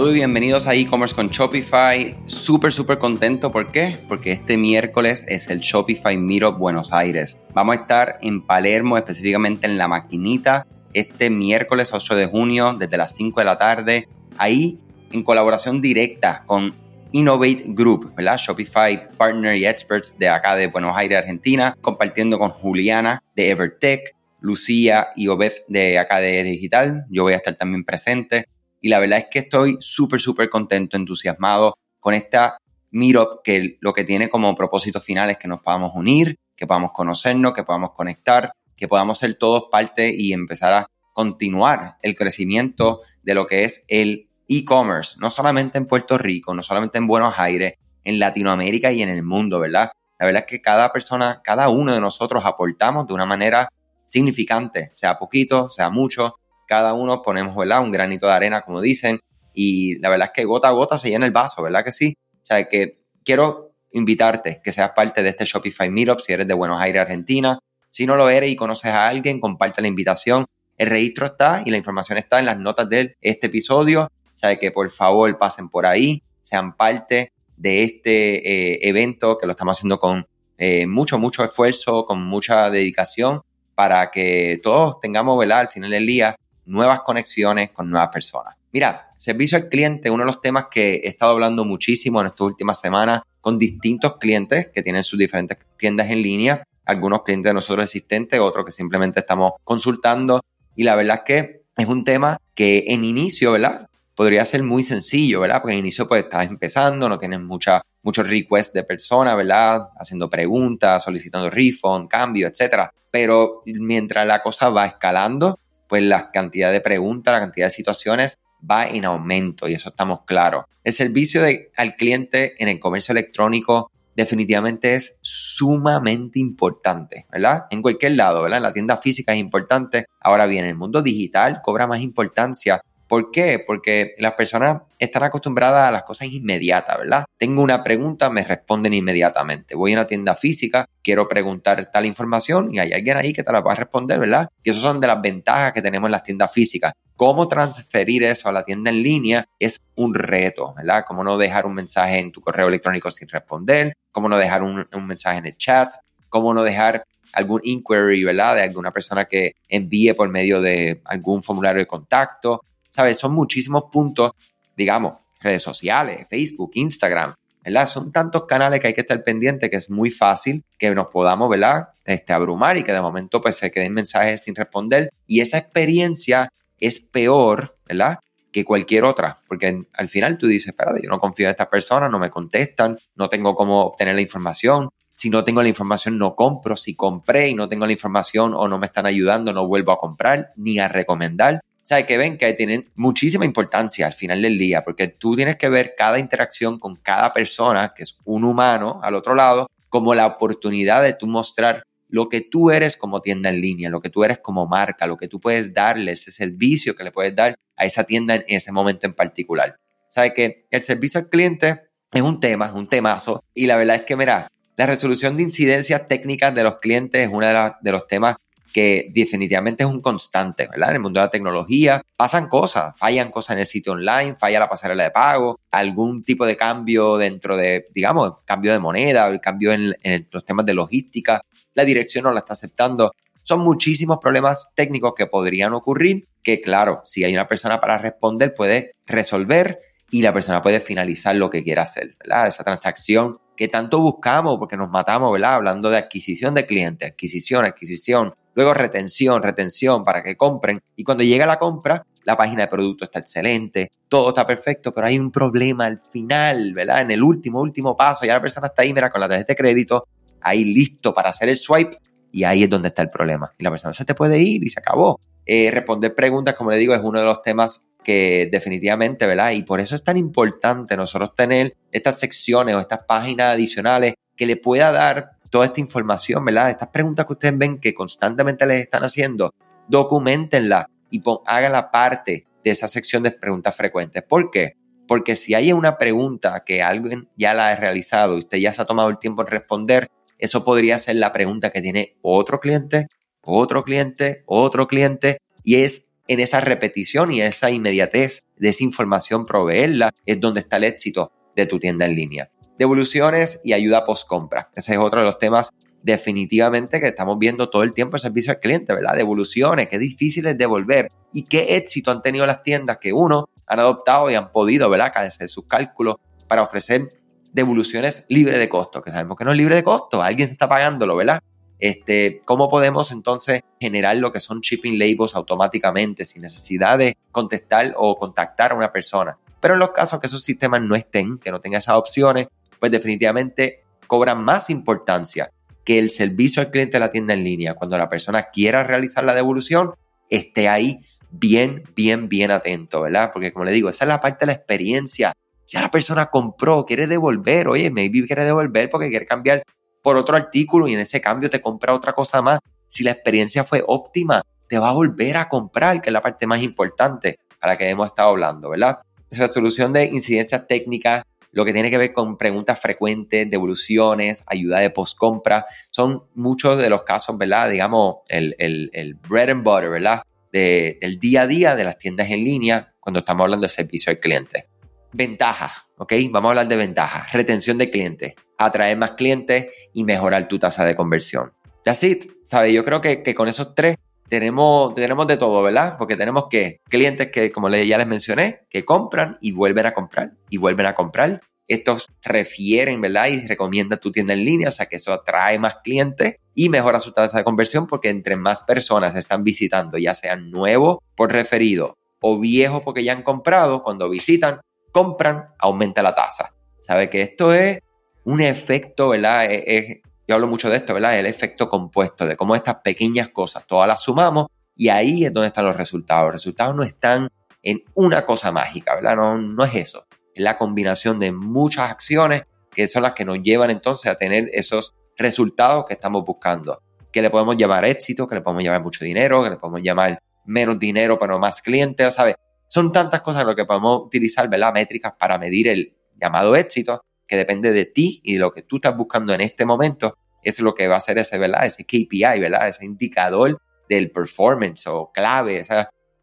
Saludos y bienvenidos a e-commerce con Shopify. Súper, súper contento. ¿Por qué? Porque este miércoles es el Shopify Meetup Buenos Aires. Vamos a estar en Palermo, específicamente en La Maquinita, este miércoles 8 de junio, desde las 5 de la tarde. Ahí, en colaboración directa con Innovate Group, ¿verdad? Shopify Partner y Experts de acá de Buenos Aires, Argentina, compartiendo con Juliana de Evertech, Lucía y Obed de acá de Digital. Yo voy a estar también presente. Y la verdad es que estoy súper, súper contento, entusiasmado con esta Meetup que lo que tiene como propósito final es que nos podamos unir, que podamos conocernos, que podamos conectar, que podamos ser todos parte y empezar a continuar el crecimiento de lo que es el e-commerce, no solamente en Puerto Rico, no solamente en Buenos Aires, en Latinoamérica y en el mundo, ¿verdad? La verdad es que cada persona, cada uno de nosotros aportamos de una manera significante, sea poquito, sea mucho, cada uno ponemos, ¿verdad? Un granito de arena, como dicen, y la verdad es que gota a gota se llena el vaso, ¿verdad que sí? O sea, que quiero invitarte que seas parte de este Shopify Meetup si eres de Buenos Aires, Argentina. Si no lo eres y conoces a alguien, comparte la invitación. El registro está y la información está en las notas de este episodio. O sea, que por favor pasen por ahí, sean parte de este eh, evento que lo estamos haciendo con eh, mucho, mucho esfuerzo, con mucha dedicación para que todos tengamos, ¿verdad? Al final del día, nuevas conexiones con nuevas personas. Mira, servicio al cliente, uno de los temas que he estado hablando muchísimo en estas últimas semanas con distintos clientes que tienen sus diferentes tiendas en línea, algunos clientes de nosotros existentes, otros que simplemente estamos consultando. Y la verdad es que es un tema que en inicio, ¿verdad? Podría ser muy sencillo, ¿verdad? Porque en inicio pues estás empezando, no tienes mucha, muchos requests de personas, ¿verdad? Haciendo preguntas, solicitando refund, cambio, etcétera. Pero mientras la cosa va escalando, pues la cantidad de preguntas, la cantidad de situaciones va en aumento y eso estamos claros. El servicio de, al cliente en el comercio electrónico definitivamente es sumamente importante, ¿verdad? En cualquier lado, ¿verdad? En la tienda física es importante. Ahora bien, el mundo digital cobra más importancia ¿Por qué? Porque las personas están acostumbradas a las cosas inmediatas, ¿verdad? Tengo una pregunta, me responden inmediatamente. Voy a una tienda física, quiero preguntar tal información y hay alguien ahí que te la va a responder, ¿verdad? Y esas son de las ventajas que tenemos en las tiendas físicas. Cómo transferir eso a la tienda en línea es un reto, ¿verdad? Cómo no dejar un mensaje en tu correo electrónico sin responder, cómo no dejar un, un mensaje en el chat, cómo no dejar algún inquiry, ¿verdad? De alguna persona que envíe por medio de algún formulario de contacto. ¿Sabes? Son muchísimos puntos, digamos, redes sociales, Facebook, Instagram, ¿verdad? Son tantos canales que hay que estar pendiente que es muy fácil que nos podamos, ¿verdad? Este, abrumar y que de momento pues se queden mensajes sin responder. Y esa experiencia es peor, ¿verdad? Que cualquier otra, porque al final tú dices, espérate, yo no confío en estas personas, no me contestan, no tengo cómo obtener la información, si no tengo la información no compro, si compré y no tengo la información o no me están ayudando, no vuelvo a comprar ni a recomendar sea, que ven que tienen muchísima importancia al final del día, porque tú tienes que ver cada interacción con cada persona, que es un humano al otro lado, como la oportunidad de tú mostrar lo que tú eres como tienda en línea, lo que tú eres como marca, lo que tú puedes darle, ese servicio que le puedes dar a esa tienda en ese momento en particular. Sabe que el servicio al cliente es un tema, es un temazo, y la verdad es que, mira, la resolución de incidencias técnicas de los clientes es uno de, de los temas que definitivamente es un constante, ¿verdad? En el mundo de la tecnología pasan cosas, fallan cosas en el sitio online, falla la pasarela de pago, algún tipo de cambio dentro de, digamos, cambio de moneda, el cambio en, los temas de logística, la dirección no la está aceptando. Son muchísimos problemas técnicos que podrían ocurrir que, claro, si hay una persona para responder, puede resolver y la persona puede finalizar lo que quiera hacer, ¿verdad? Esa transacción que tanto buscamos porque nos matamos, ¿verdad? Hablando de adquisición de clientes, adquisición, adquisición, Luego retención, retención para que compren. Y cuando llega la compra, la página de producto está excelente, todo está perfecto, pero hay un problema al final, ¿verdad? En el último, último paso, ya la persona está ahí, mira, con la tarjeta de crédito, ahí listo para hacer el swipe, y ahí es donde está el problema. Y la persona se te puede ir y se acabó. Eh, responder preguntas, como le digo, es uno de los temas que definitivamente, ¿verdad? Y por eso es tan importante nosotros tener estas secciones o estas páginas adicionales que le pueda dar toda esta información, ¿verdad? Estas preguntas que ustedes ven que constantemente les están haciendo, documentenla y hagan la parte de esa sección de preguntas frecuentes. ¿Por qué? Porque si hay una pregunta que alguien ya la ha realizado y usted ya se ha tomado el tiempo en responder, eso podría ser la pregunta que tiene otro cliente, otro cliente, otro cliente, y es en esa repetición y esa inmediatez de esa información, proveerla, es donde está el éxito de tu tienda en línea. Devoluciones y ayuda post compra. Ese es otro de los temas definitivamente que estamos viendo todo el tiempo el servicio al cliente, ¿verdad? Devoluciones, qué difícil es devolver y qué éxito han tenido las tiendas que uno han adoptado y han podido, ¿verdad? Hacer sus cálculos para ofrecer devoluciones libre de costo, que sabemos que no es libre de costo, alguien está pagándolo, ¿verdad? Este, ¿Cómo podemos entonces generar lo que son shipping labels automáticamente sin necesidad de contestar o contactar a una persona? Pero en los casos que esos sistemas no estén, que no tengan esas opciones, pues definitivamente cobran más importancia que el servicio al cliente de la tienda en línea, cuando la persona quiera realizar la devolución, esté ahí bien, bien, bien atento, ¿verdad? Porque como le digo, esa es la parte de la experiencia. Ya la persona compró, quiere devolver, oye, maybe quiere devolver porque quiere cambiar por otro artículo y en ese cambio te compra otra cosa más. Si la experiencia fue óptima, te va a volver a comprar, que es la parte más importante a la que hemos estado hablando, ¿verdad? Resolución de incidencias técnicas, lo que tiene que ver con preguntas frecuentes, devoluciones, ayuda de post-compra, son muchos de los casos, ¿verdad? Digamos, el, el, bread and butter, ¿verdad? del día a día de las tiendas en línea cuando estamos hablando de servicio al cliente. Ventajas, ¿ok? Vamos a hablar de ventajas. Retención de clientes, atraer más clientes y mejorar tu tasa de conversión. That's it, ¿sabes? Yo creo que, que con esos tres tenemos, tenemos de todo, ¿verdad? Porque tenemos que clientes que, como ya les mencioné, que compran y vuelven a comprar y vuelven a comprar. Estos refieren, ¿verdad? Y recomiendan tu tienda en línea, o sea que eso atrae más clientes y mejora su tasa de conversión porque entre más personas están visitando, ya sean nuevos por referido o viejos porque ya han comprado, cuando visitan, compran, aumenta la tasa. ¿Sabe que esto es un efecto, ¿verdad? Es, yo hablo mucho de esto, ¿verdad? El efecto compuesto, de cómo estas pequeñas cosas todas las sumamos y ahí es donde están los resultados. Los resultados no están en una cosa mágica, ¿verdad? No, no es eso. Es la combinación de muchas acciones que son las que nos llevan entonces a tener esos resultados que estamos buscando. Que le podemos llamar éxito, que le podemos llamar mucho dinero, que le podemos llamar menos dinero pero más clientes, ¿sabes? Son tantas cosas lo que podemos utilizar, ¿verdad? Métricas para medir el llamado éxito que depende de ti y de lo que tú estás buscando en este momento, es lo que va a ser ese, ¿verdad? Ese KPI, ¿verdad? Ese indicador del performance o clave,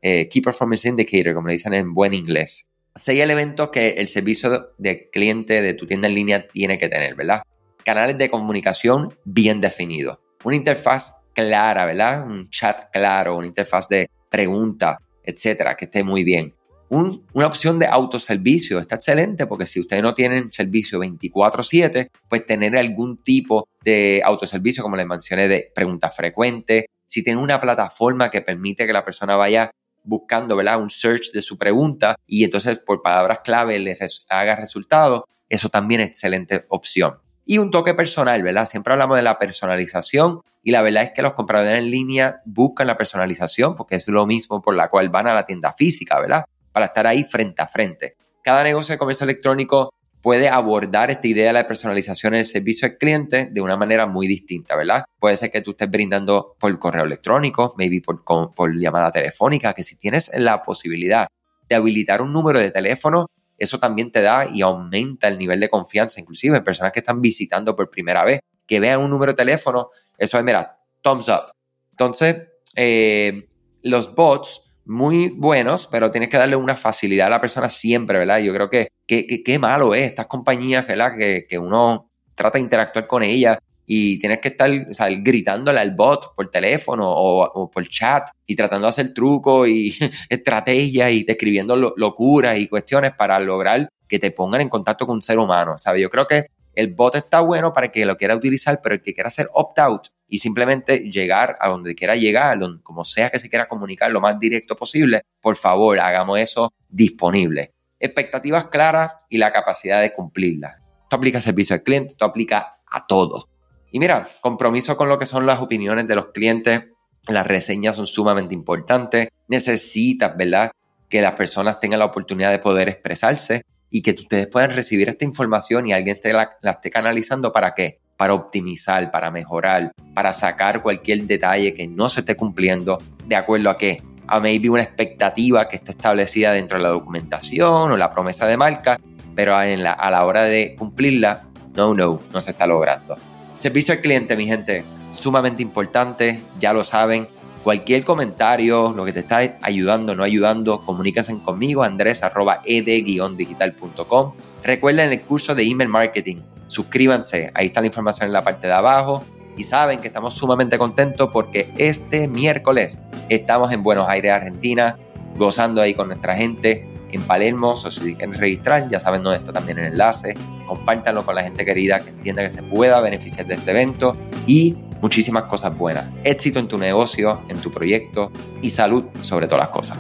eh, Key Performance Indicator, como le dicen en buen inglés. Seis elementos que el servicio de cliente de tu tienda en línea tiene que tener, ¿verdad? Canales de comunicación bien definidos. Una interfaz clara, ¿verdad? Un chat claro, una interfaz de pregunta, etcétera, que esté muy bien una opción de autoservicio está excelente porque si ustedes no tienen servicio 24/7, pues tener algún tipo de autoservicio, como les mencioné, de preguntas frecuentes, si tienen una plataforma que permite que la persona vaya buscando, ¿verdad? Un search de su pregunta y entonces por palabras clave le haga resultado, eso también es excelente opción. Y un toque personal, ¿verdad? Siempre hablamos de la personalización y la verdad es que los compradores en línea buscan la personalización porque es lo mismo por la cual van a la tienda física, ¿verdad? Para estar ahí frente a frente. Cada negocio de comercio electrónico puede abordar esta idea de la personalización en el servicio al cliente de una manera muy distinta, ¿verdad? Puede ser que tú estés brindando por correo electrónico, maybe por, por llamada telefónica, que si tienes la posibilidad de habilitar un número de teléfono, eso también te da y aumenta el nivel de confianza, inclusive en personas que están visitando por primera vez, que vean un número de teléfono, eso es, mira, thumbs up. Entonces, eh, los bots muy buenos, pero tienes que darle una facilidad a la persona siempre, ¿verdad? Yo creo que qué malo es estas compañías, ¿verdad? Que, que, uno trata de interactuar con ellas y tienes que estar o gritándole al bot por teléfono o, por chat y tratando de hacer trucos y estrategias y describiendo locuras y cuestiones para lograr que te pongan en contacto con un ser humano, ¿sabes? Yo creo que el bot está bueno para el que lo quiera utilizar, pero el que quiera hacer opt-out y simplemente llegar a donde quiera llegar, como sea que se quiera comunicar lo más directo posible, por favor, hagamos eso disponible. Expectativas claras y la capacidad de cumplirlas. Esto aplica a servicio al cliente, esto aplica a todos. Y mira, compromiso con lo que son las opiniones de los clientes. Las reseñas son sumamente importantes. Necesitas, ¿verdad? Que las personas tengan la oportunidad de poder expresarse y que ustedes puedan recibir esta información y alguien la, esté canalizando para qué? Para optimizar, para mejorar, para sacar cualquier detalle que no se esté cumpliendo de acuerdo a qué? A maybe una expectativa que esté establecida dentro de la documentación o la promesa de marca, pero a la hora de cumplirla, no, no, no se está logrando. Servicio al cliente, mi gente, sumamente importante, ya lo saben, Cualquier comentario, lo que te está ayudando, no ayudando, comuníquense conmigo, andrés ed-digital.com. Recuerden el curso de email marketing. Suscríbanse, ahí está la información en la parte de abajo. Y saben que estamos sumamente contentos porque este miércoles estamos en Buenos Aires, Argentina, gozando ahí con nuestra gente en Palermo. O si quieren registrar, ya saben dónde está también el enlace. Compártanlo con la gente querida que entienda que se pueda beneficiar de este evento. Y muchísimas cosas buenas. Éxito en tu negocio, en tu proyecto y salud sobre todas las cosas.